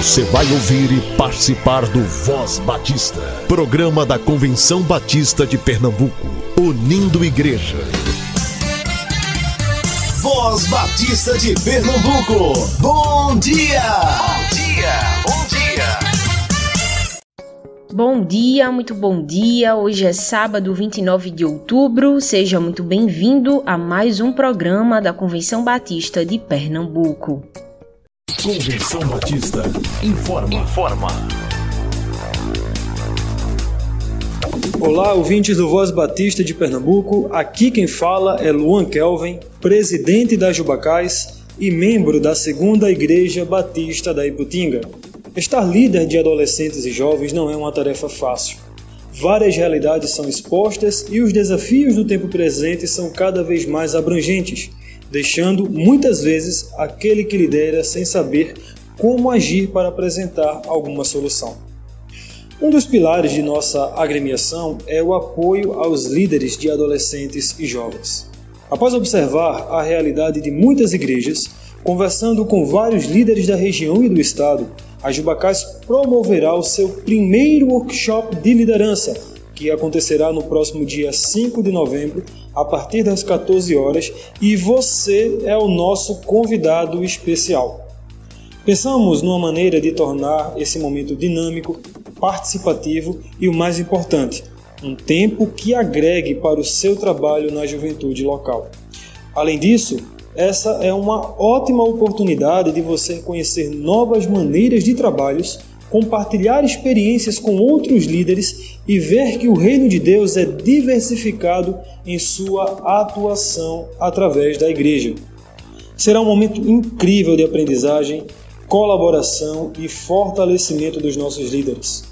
Você vai ouvir e participar do Voz Batista, programa da Convenção Batista de Pernambuco, unindo igreja. Voz Batista de Pernambuco, bom dia! Bom dia, bom dia! Bom dia, muito bom dia. Hoje é sábado 29 de outubro. Seja muito bem-vindo a mais um programa da Convenção Batista de Pernambuco. Convenção Batista informa. Informa. Olá, ouvintes do Voz Batista de Pernambuco. Aqui quem fala é Luan Kelvin, presidente da Jubacais e membro da Segunda Igreja Batista da Iputinga. Estar líder de adolescentes e jovens não é uma tarefa fácil. Várias realidades são expostas e os desafios do tempo presente são cada vez mais abrangentes deixando muitas vezes aquele que lidera sem saber como agir para apresentar alguma solução. Um dos pilares de nossa agremiação é o apoio aos líderes de adolescentes e jovens. Após observar a realidade de muitas igrejas, conversando com vários líderes da região e do estado, a Jubacás promoverá o seu primeiro workshop de liderança, que acontecerá no próximo dia 5 de novembro, a partir das 14 horas, e você é o nosso convidado especial. Pensamos numa maneira de tornar esse momento dinâmico, participativo e o mais importante, um tempo que agregue para o seu trabalho na juventude local. Além disso, essa é uma ótima oportunidade de você conhecer novas maneiras de trabalhos compartilhar experiências com outros líderes e ver que o reino de Deus é diversificado em sua atuação através da igreja. Será um momento incrível de aprendizagem, colaboração e fortalecimento dos nossos líderes.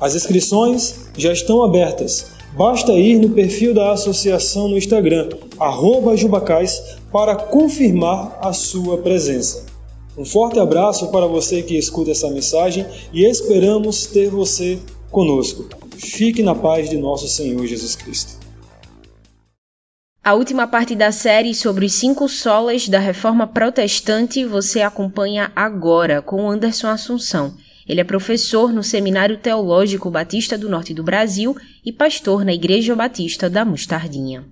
As inscrições já estão abertas. Basta ir no perfil da associação no Instagram, Jubacais, para confirmar a sua presença. Um forte abraço para você que escuta essa mensagem e esperamos ter você conosco. Fique na paz de nosso Senhor Jesus Cristo. A última parte da série sobre os cinco solas da Reforma Protestante você acompanha agora com Anderson Assunção. Ele é professor no Seminário Teológico Batista do Norte do Brasil e pastor na Igreja Batista da Mostardinha.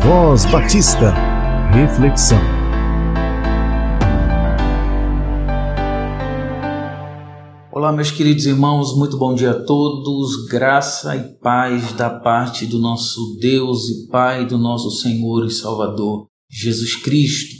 Voz Batista. Reflexão. Olá, meus queridos irmãos, muito bom dia a todos. Graça e paz da parte do nosso Deus e Pai do nosso Senhor e Salvador Jesus Cristo,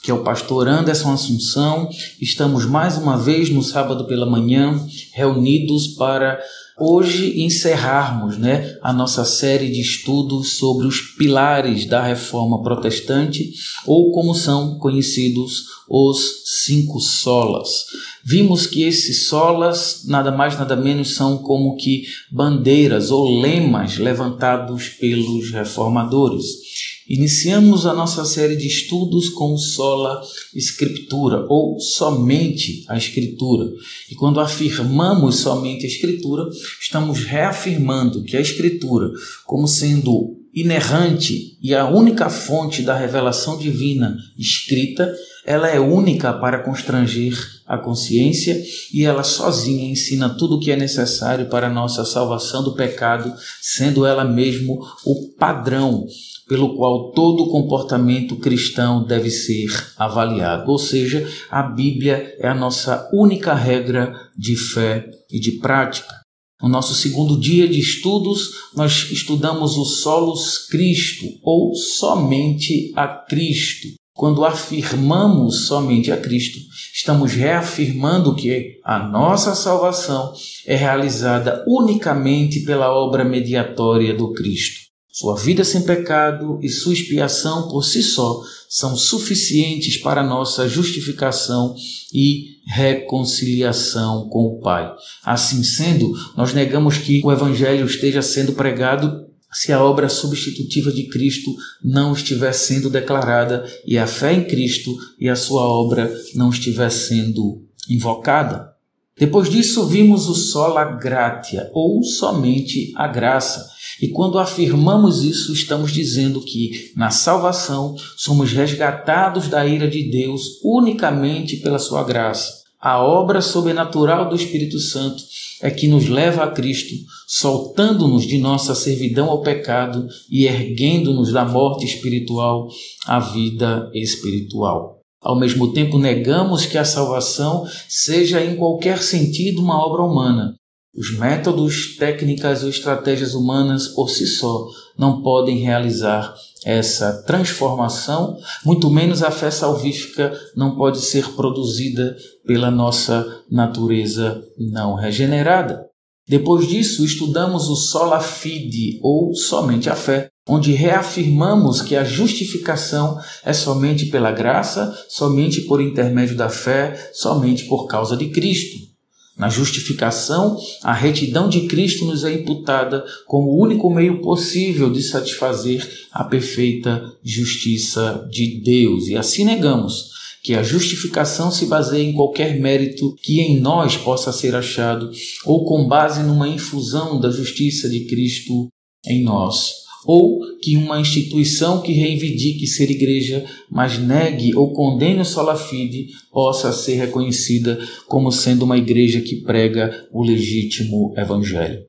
que é o pastor Anderson Assunção. Estamos mais uma vez no sábado pela manhã reunidos para hoje encerrarmos né, a nossa série de estudos sobre os pilares da reforma protestante, ou como são conhecidos os cinco solas. Vimos que esses solas nada mais nada menos são como que bandeiras ou lemas levantados pelos reformadores. Iniciamos a nossa série de estudos com sola escritura ou somente a escritura. E quando afirmamos somente a escritura, estamos reafirmando que a escritura, como sendo inerrante e a única fonte da revelação divina escrita, ela é única para constranger a consciência e ela sozinha ensina tudo o que é necessário para a nossa salvação do pecado, sendo ela mesmo o padrão pelo qual todo comportamento cristão deve ser avaliado. Ou seja, a Bíblia é a nossa única regra de fé e de prática. No nosso segundo dia de estudos, nós estudamos o solos Cristo, ou somente a Cristo. Quando afirmamos somente a Cristo, estamos reafirmando que a nossa salvação é realizada unicamente pela obra mediatória do Cristo. Sua vida sem pecado e sua expiação por si só são suficientes para nossa justificação e reconciliação com o Pai. Assim sendo, nós negamos que o Evangelho esteja sendo pregado se a obra substitutiva de Cristo não estiver sendo declarada e a fé em Cristo e a sua obra não estiver sendo invocada. Depois disso, vimos o sola gratia, ou somente a graça. E quando afirmamos isso, estamos dizendo que na salvação somos resgatados da ira de Deus unicamente pela sua graça. A obra sobrenatural do Espírito Santo é que nos leva a Cristo, soltando-nos de nossa servidão ao pecado e erguendo-nos da morte espiritual à vida espiritual. Ao mesmo tempo, negamos que a salvação seja em qualquer sentido uma obra humana. Os métodos, técnicas ou estratégias humanas por si só não podem realizar essa transformação, muito menos a fé salvífica não pode ser produzida pela nossa natureza não regenerada. Depois disso, estudamos o sola fide, ou somente a fé, onde reafirmamos que a justificação é somente pela graça, somente por intermédio da fé, somente por causa de Cristo. Na justificação, a retidão de Cristo nos é imputada como o único meio possível de satisfazer a perfeita justiça de Deus. E assim negamos que a justificação se baseia em qualquer mérito que em nós possa ser achado ou com base numa infusão da justiça de Cristo em nós ou que uma instituição que reivindique ser igreja, mas negue ou condene o sola fide, possa ser reconhecida como sendo uma igreja que prega o legítimo evangelho.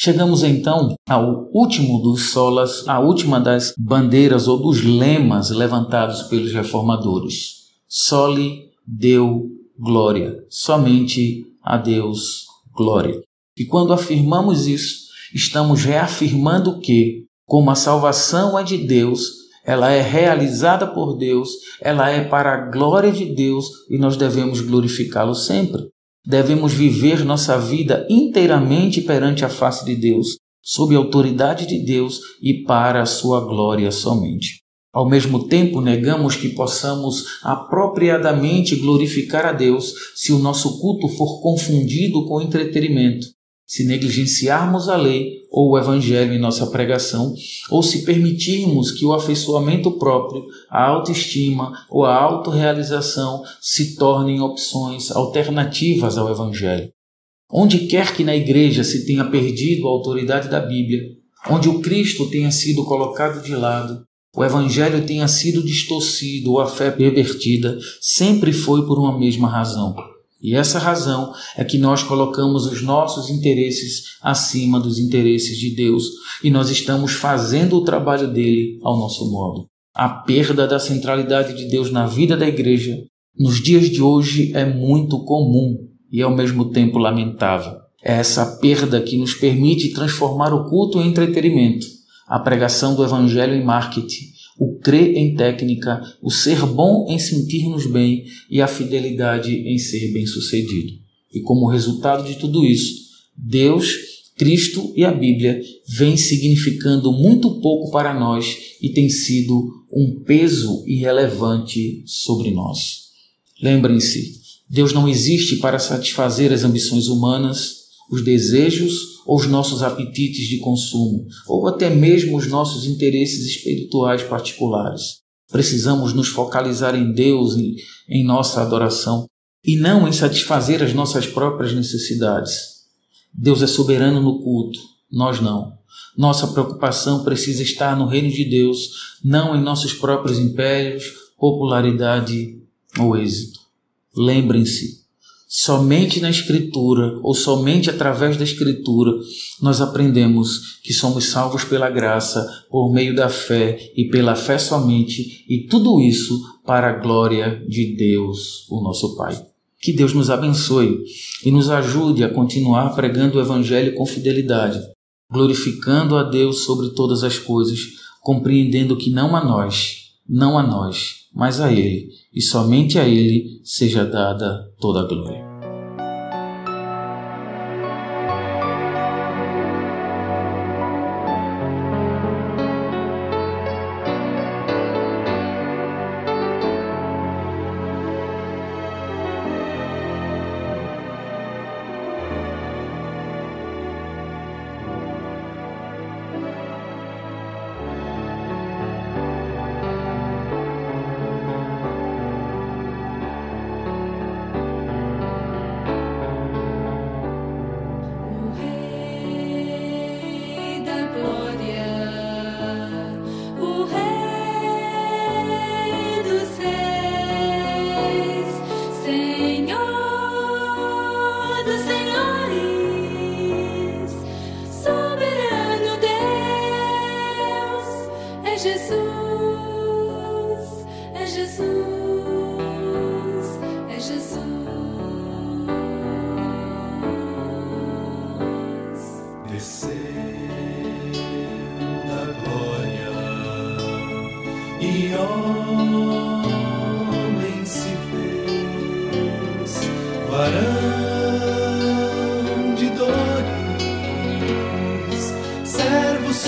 Chegamos então ao último dos solas, a última das bandeiras ou dos lemas levantados pelos reformadores. Soli Deu glória, somente a Deus glória. E quando afirmamos isso, estamos reafirmando que como a salvação é de Deus, ela é realizada por Deus, ela é para a glória de Deus e nós devemos glorificá-lo sempre. Devemos viver nossa vida inteiramente perante a face de Deus, sob a autoridade de Deus e para a sua glória somente. Ao mesmo tempo, negamos que possamos apropriadamente glorificar a Deus se o nosso culto for confundido com entretenimento se negligenciarmos a lei ou o evangelho em nossa pregação, ou se permitirmos que o afeiçoamento próprio, a autoestima ou a autorrealização se tornem opções alternativas ao evangelho. Onde quer que na igreja se tenha perdido a autoridade da Bíblia, onde o Cristo tenha sido colocado de lado, o evangelho tenha sido distorcido ou a fé pervertida, sempre foi por uma mesma razão e essa razão é que nós colocamos os nossos interesses acima dos interesses de Deus e nós estamos fazendo o trabalho dele ao nosso modo. A perda da centralidade de Deus na vida da igreja nos dias de hoje é muito comum e ao mesmo tempo lamentável. É essa perda que nos permite transformar o culto em entretenimento, a pregação do evangelho em marketing o crer em técnica, o ser bom em sentir-nos bem e a fidelidade em ser bem-sucedido. E como resultado de tudo isso, Deus, Cristo e a Bíblia vêm significando muito pouco para nós e tem sido um peso irrelevante sobre nós. Lembrem-se, Deus não existe para satisfazer as ambições humanas, os desejos ou os nossos apetites de consumo, ou até mesmo os nossos interesses espirituais particulares. Precisamos nos focalizar em Deus, em, em nossa adoração, e não em satisfazer as nossas próprias necessidades. Deus é soberano no culto, nós não. Nossa preocupação precisa estar no reino de Deus, não em nossos próprios impérios, popularidade ou êxito. Lembrem-se, Somente na Escritura, ou somente através da Escritura, nós aprendemos que somos salvos pela graça, por meio da fé e pela fé somente, e tudo isso para a glória de Deus, o nosso Pai. Que Deus nos abençoe e nos ajude a continuar pregando o Evangelho com fidelidade, glorificando a Deus sobre todas as coisas, compreendendo que não a nós, não a nós, mas a Ele, e somente a Ele seja dada toda a glória. varão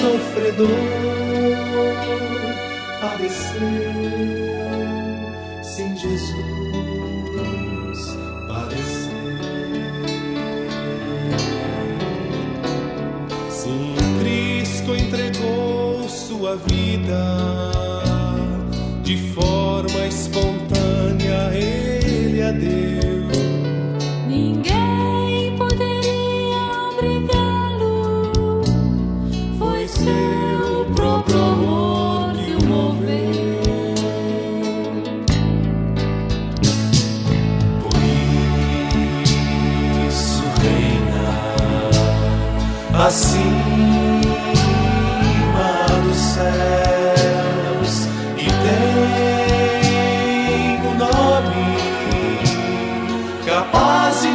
sofredor, padeceu, sim, Jesus padeceu. Sim, Cristo entregou sua vida de forma espontânea, Ele a deu.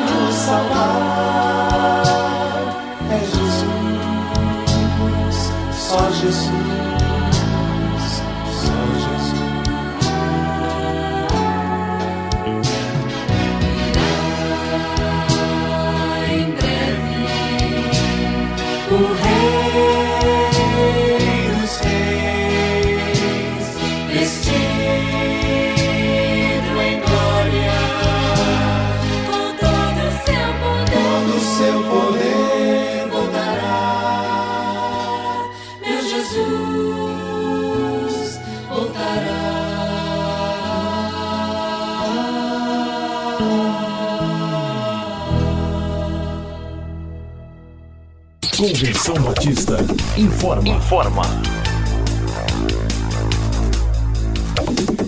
Nos salvar. É Jesus, só Jesus, Convenção Batista informa. Informa.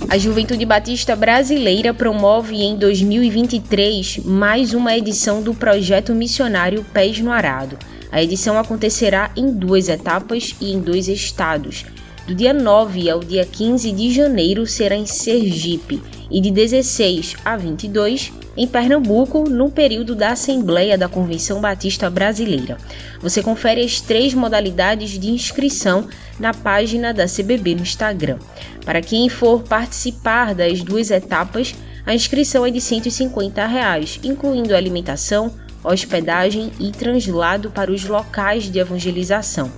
A Juventude Batista Brasileira promove em 2023 mais uma edição do projeto missionário Pés no Arado. A edição acontecerá em duas etapas e em dois estados. Do dia 9 ao dia 15 de janeiro será em Sergipe e de 16 a 22 em Pernambuco, no período da Assembleia da Convenção Batista Brasileira. Você confere as três modalidades de inscrição na página da CBB no Instagram. Para quem for participar das duas etapas, a inscrição é de 150 reais, incluindo alimentação, hospedagem e translado para os locais de evangelização,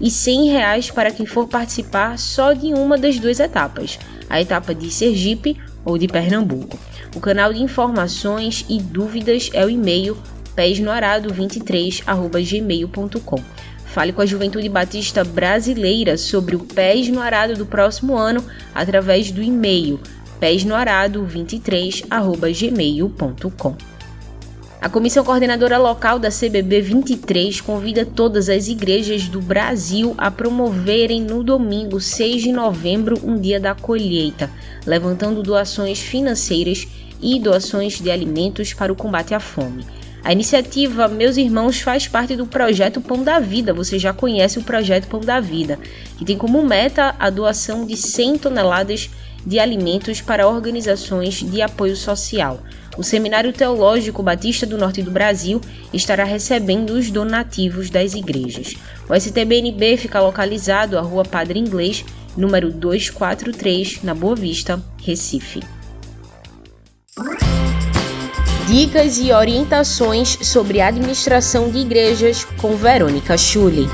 e 100 reais para quem for participar só de uma das duas etapas, a etapa de Sergipe ou de Pernambuco. O canal de informações e dúvidas é o e-mail pesnoarado23@gmail.com. Fale com a Juventude Batista Brasileira sobre o Pés no Arado do próximo ano através do e-mail pesnoarado23@gmail.com. A Comissão Coordenadora Local da CBB 23 convida todas as igrejas do Brasil a promoverem no domingo 6 de novembro um dia da colheita, levantando doações financeiras e doações de alimentos para o combate à fome. A iniciativa Meus Irmãos faz parte do projeto Pão da Vida. Você já conhece o projeto Pão da Vida, que tem como meta a doação de 100 toneladas de alimentos para organizações de apoio social. O Seminário Teológico Batista do Norte do Brasil estará recebendo os donativos das igrejas. O STBNB fica localizado à Rua Padre Inglês, número 243, na Boa Vista, Recife. Dicas e orientações sobre administração de igrejas com Verônica Schulli.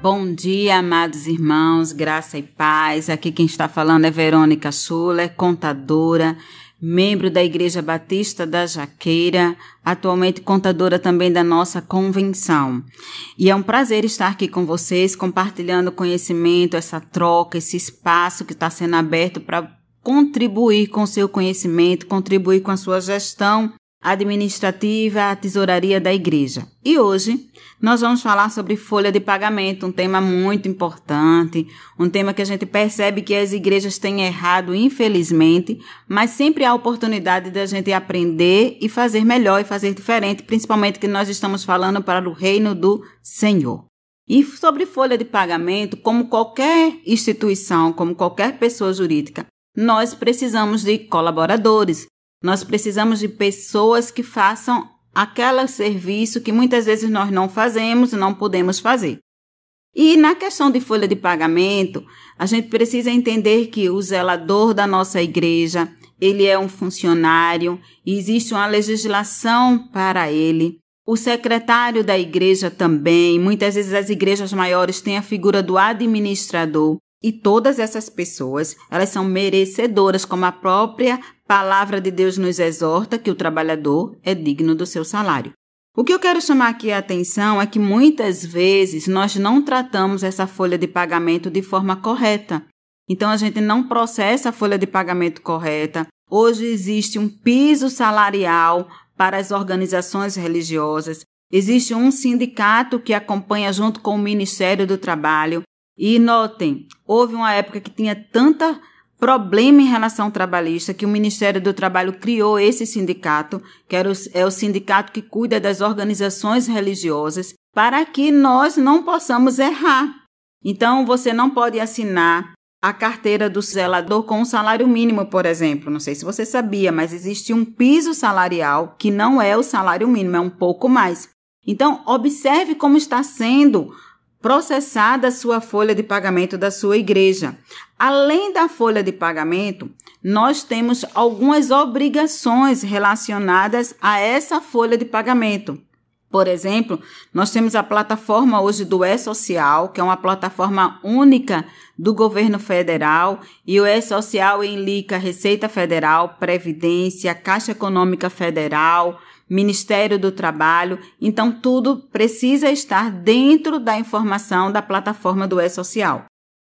Bom dia, amados irmãos, graça e paz. Aqui quem está falando é Verônica Schuller, contadora, membro da Igreja Batista da Jaqueira, atualmente contadora também da nossa convenção. E é um prazer estar aqui com vocês, compartilhando conhecimento, essa troca, esse espaço que está sendo aberto para contribuir com seu conhecimento, contribuir com a sua gestão administrativa, a tesouraria da igreja. E hoje nós vamos falar sobre folha de pagamento, um tema muito importante, um tema que a gente percebe que as igrejas têm errado, infelizmente, mas sempre há oportunidade da gente aprender e fazer melhor e fazer diferente, principalmente que nós estamos falando para o reino do Senhor. E sobre folha de pagamento, como qualquer instituição, como qualquer pessoa jurídica, nós precisamos de colaboradores, nós precisamos de pessoas que façam aquele serviço que muitas vezes nós não fazemos não podemos fazer. E na questão de folha de pagamento, a gente precisa entender que o zelador da nossa igreja, ele é um funcionário existe uma legislação para ele. O secretário da igreja também, muitas vezes as igrejas maiores têm a figura do administrador. E todas essas pessoas, elas são merecedoras, como a própria palavra de Deus nos exorta, que o trabalhador é digno do seu salário. O que eu quero chamar aqui a atenção é que muitas vezes nós não tratamos essa folha de pagamento de forma correta. Então a gente não processa a folha de pagamento correta. Hoje existe um piso salarial para as organizações religiosas. Existe um sindicato que acompanha junto com o Ministério do Trabalho. E notem, houve uma época que tinha tanta problema em relação trabalhista que o Ministério do Trabalho criou esse sindicato, que era o, é o sindicato que cuida das organizações religiosas, para que nós não possamos errar. Então, você não pode assinar a carteira do zelador com um salário mínimo, por exemplo. Não sei se você sabia, mas existe um piso salarial que não é o salário mínimo, é um pouco mais. Então, observe como está sendo processada sua folha de pagamento da sua igreja. Além da folha de pagamento, nós temos algumas obrigações relacionadas a essa folha de pagamento. Por exemplo, nós temos a plataforma hoje do E-Social, que é uma plataforma única do governo federal, e o E-Social enlica Receita Federal, Previdência, Caixa Econômica Federal, Ministério do Trabalho, então tudo precisa estar dentro da informação da plataforma do E-Social.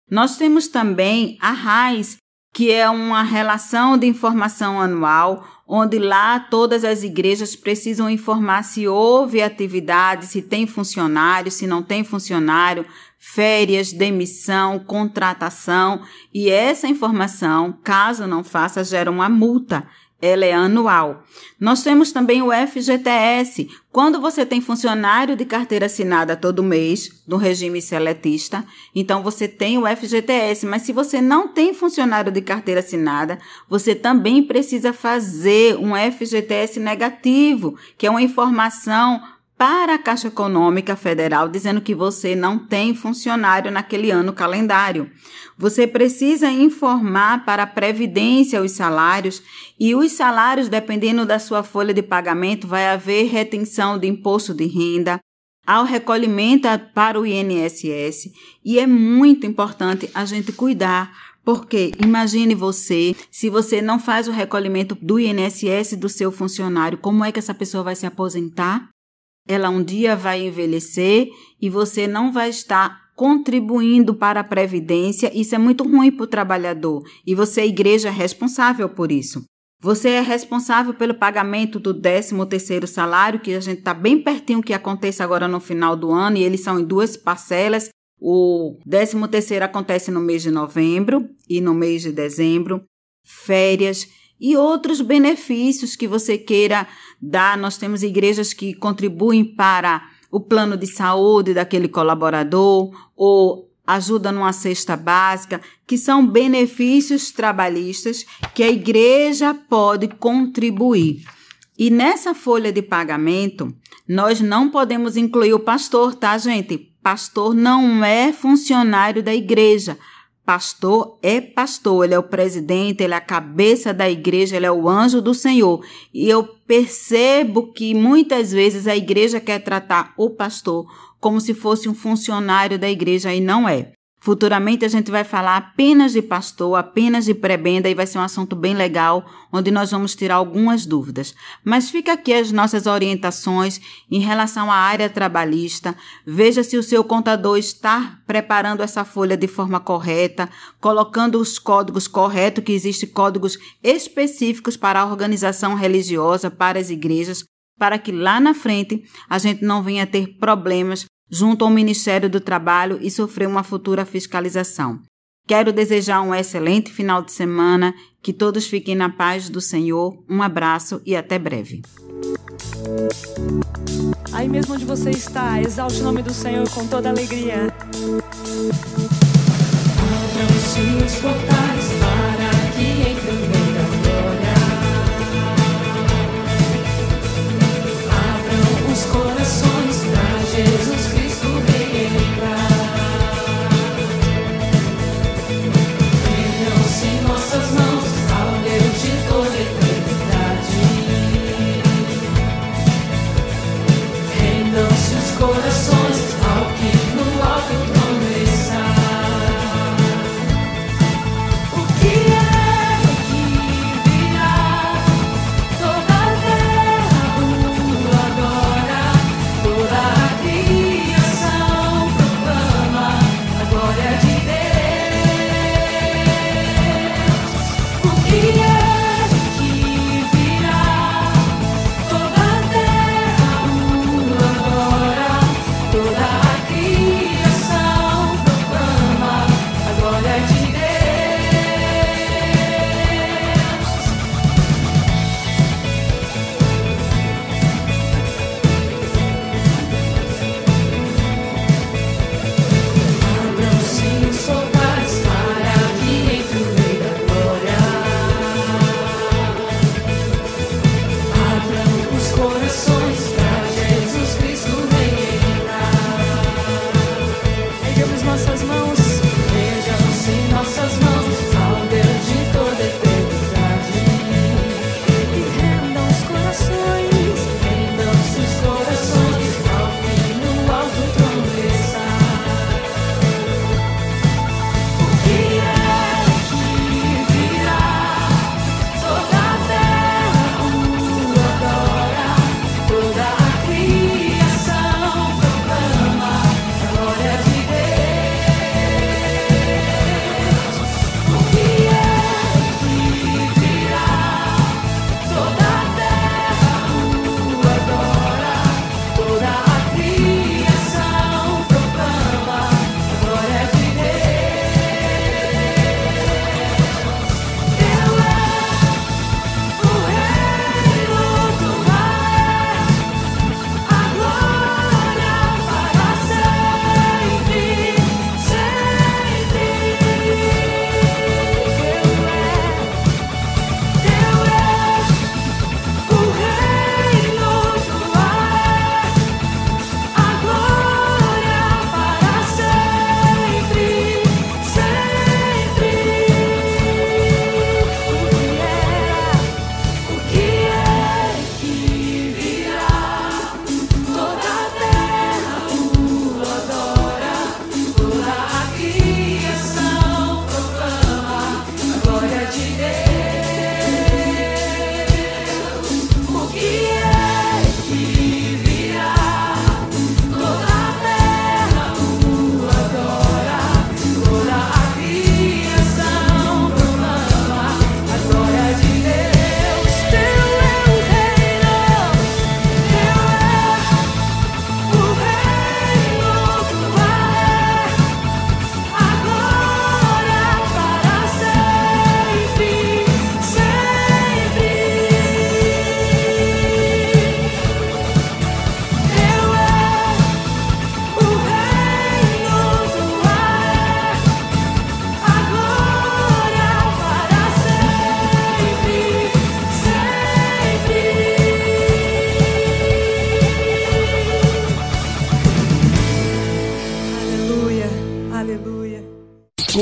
Nós temos também a RAIS, que é uma relação de informação anual, onde lá todas as igrejas precisam informar se houve atividade, se tem funcionário, se não tem funcionário, férias, demissão, contratação, e essa informação, caso não faça, gera uma multa ela é anual. Nós temos também o FGTS. Quando você tem funcionário de carteira assinada todo mês, no regime seletista, então você tem o FGTS. Mas se você não tem funcionário de carteira assinada, você também precisa fazer um FGTS negativo, que é uma informação para a Caixa Econômica Federal dizendo que você não tem funcionário naquele ano calendário. Você precisa informar para a Previdência os salários e os salários, dependendo da sua folha de pagamento, vai haver retenção de imposto de renda, ao recolhimento para o INSS e é muito importante a gente cuidar porque imagine você, se você não faz o recolhimento do INSS do seu funcionário, como é que essa pessoa vai se aposentar? Ela um dia vai envelhecer e você não vai estar contribuindo para a previdência. Isso é muito ruim para o trabalhador e você, igreja, é responsável por isso. Você é responsável pelo pagamento do 13º salário, que a gente está bem pertinho que aconteça agora no final do ano, e eles são em duas parcelas. O 13º acontece no mês de novembro e no mês de dezembro. Férias e outros benefícios que você queira dar. Nós temos igrejas que contribuem para o plano de saúde daquele colaborador ou ajuda numa cesta básica, que são benefícios trabalhistas que a igreja pode contribuir. E nessa folha de pagamento, nós não podemos incluir o pastor, tá, gente? Pastor não é funcionário da igreja. Pastor é pastor, ele é o presidente, ele é a cabeça da igreja, ele é o anjo do Senhor. E eu percebo que muitas vezes a igreja quer tratar o pastor como se fosse um funcionário da igreja e não é. Futuramente a gente vai falar apenas de pastor, apenas de prebenda e vai ser um assunto bem legal, onde nós vamos tirar algumas dúvidas. Mas fica aqui as nossas orientações em relação à área trabalhista. Veja se o seu contador está preparando essa folha de forma correta, colocando os códigos corretos, que existem códigos específicos para a organização religiosa, para as igrejas, para que lá na frente a gente não venha ter problemas junto ao Ministério do Trabalho e sofrer uma futura fiscalização. Quero desejar um excelente final de semana, que todos fiquem na paz do Senhor. Um abraço e até breve. Aí mesmo onde você está, exalte o nome do Senhor com toda alegria.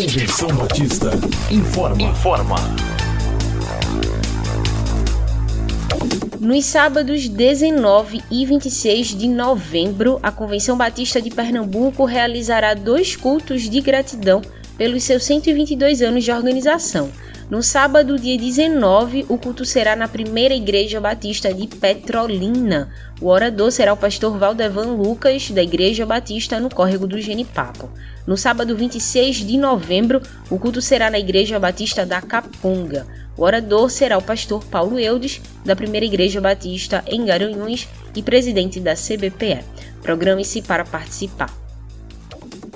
Convenção Batista informa. Informa. Nos sábados 19 e 26 de novembro, a Convenção Batista de Pernambuco realizará dois cultos de gratidão pelos seus 122 anos de organização. No sábado, dia 19, o culto será na primeira Igreja Batista de Petrolina. O orador será o pastor Valdevan Lucas, da Igreja Batista no Córrego do Genipapo. No sábado 26 de novembro, o culto será na Igreja Batista da Capunga. O orador será o pastor Paulo Eudes, da Primeira Igreja Batista em Garanhuns e presidente da CBPE. Programe-se para participar.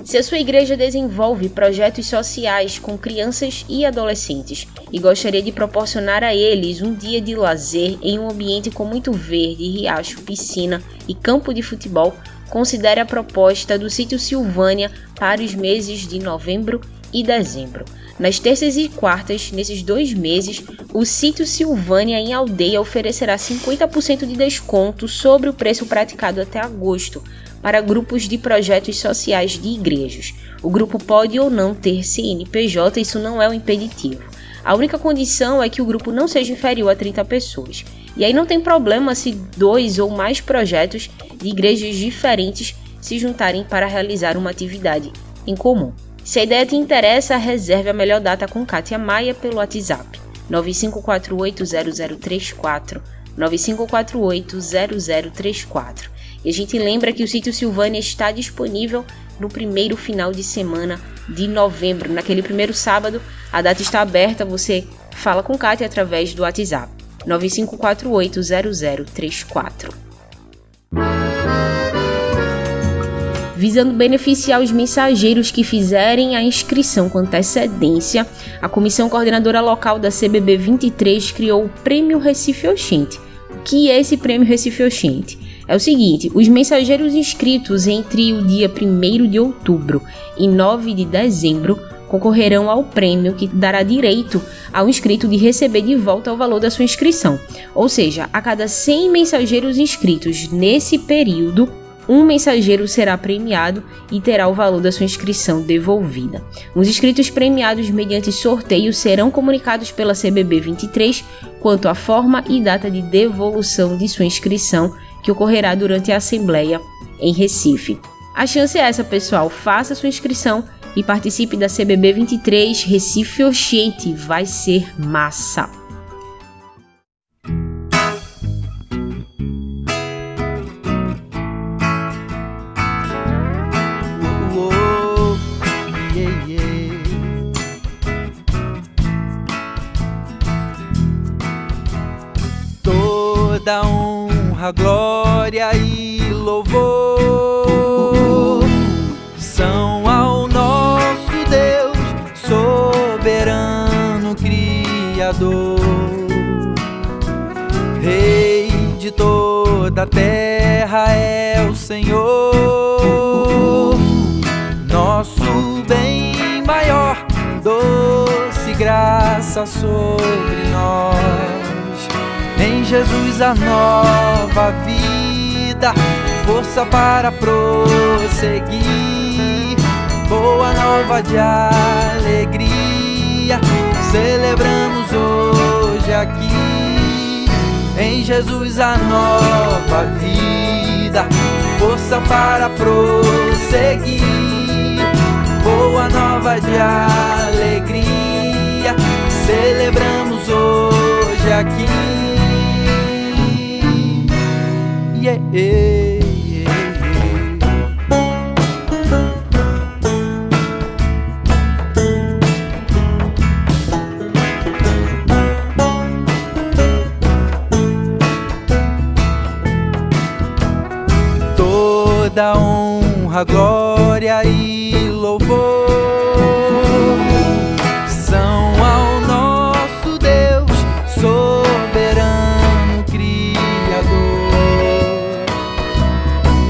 Se a sua igreja desenvolve projetos sociais com crianças e adolescentes e gostaria de proporcionar a eles um dia de lazer em um ambiente com muito verde, riacho, piscina e campo de futebol, considere a proposta do sítio Silvânia para os meses de novembro e dezembro. Nas terças e quartas, nesses dois meses, o sítio Silvânia em Aldeia oferecerá 50% de desconto sobre o preço praticado até agosto para grupos de projetos sociais de igrejas. O grupo pode ou não ter CNPJ, isso não é um impeditivo. A única condição é que o grupo não seja inferior a 30 pessoas. E aí não tem problema se dois ou mais projetos de igrejas diferentes se juntarem para realizar uma atividade em comum. Se a ideia te interessa, reserve a melhor data com Kátia Maia pelo WhatsApp 95480034 95480034. E a gente lembra que o sítio Silvânia está disponível no primeiro final de semana de novembro. Naquele primeiro sábado, a data está aberta, você fala com Kátia através do WhatsApp 95480034. Visando beneficiar os mensageiros que fizerem a inscrição com antecedência, a Comissão Coordenadora Local da CBB 23 criou o Prêmio Recife Oxente. O que é esse Prêmio Recife Oxente? É o seguinte: os mensageiros inscritos entre o dia 1 de outubro e 9 de dezembro concorrerão ao prêmio que dará direito ao inscrito de receber de volta o valor da sua inscrição. Ou seja, a cada 100 mensageiros inscritos nesse período, um mensageiro será premiado e terá o valor da sua inscrição devolvida. Os inscritos premiados mediante sorteio serão comunicados pela CBB 23 quanto à forma e data de devolução de sua inscrição, que ocorrerá durante a Assembleia em Recife. A chance é essa, pessoal. Faça sua inscrição e participe da CBB 23 Recife Oxente. Vai ser massa! Senhor, nosso bem maior, doce graça sobre nós. Em Jesus a nova vida, força para prosseguir, boa nova de alegria, celebramos hoje aqui. Em Jesus a nova vida, força para prosseguir, boa nova de alegria, celebramos hoje aqui. Yeah, glória e louvor são ao nosso Deus soberano Criador,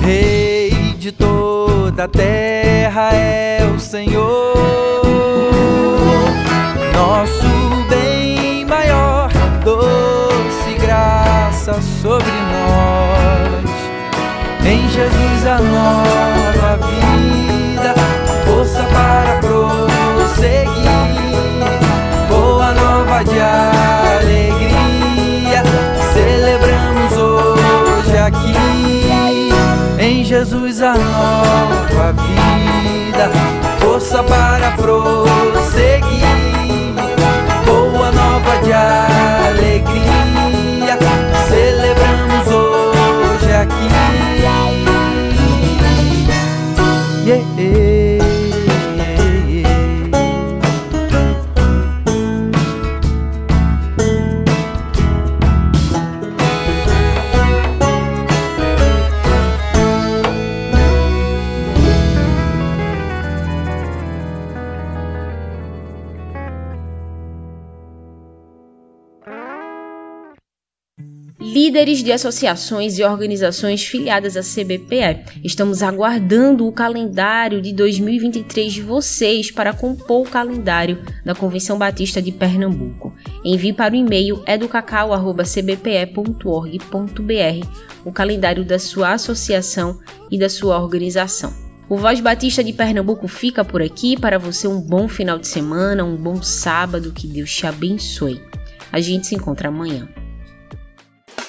Rei de toda a terra é o Senhor, nosso bem maior, doce graça sobre nós. Em Jesus a vida, força para prosseguir. Boa nova de alegria, celebramos hoje aqui. Em Jesus a nova vida, força para prosseguir. Líderes de associações e organizações filiadas à CBPE, estamos aguardando o calendário de 2023 de vocês para compor o calendário da Convenção Batista de Pernambuco. Envie para o e-mail educacau.cbpe.org.br o calendário da sua associação e da sua organização. O Voz Batista de Pernambuco fica por aqui para você um bom final de semana, um bom sábado, que Deus te abençoe. A gente se encontra amanhã.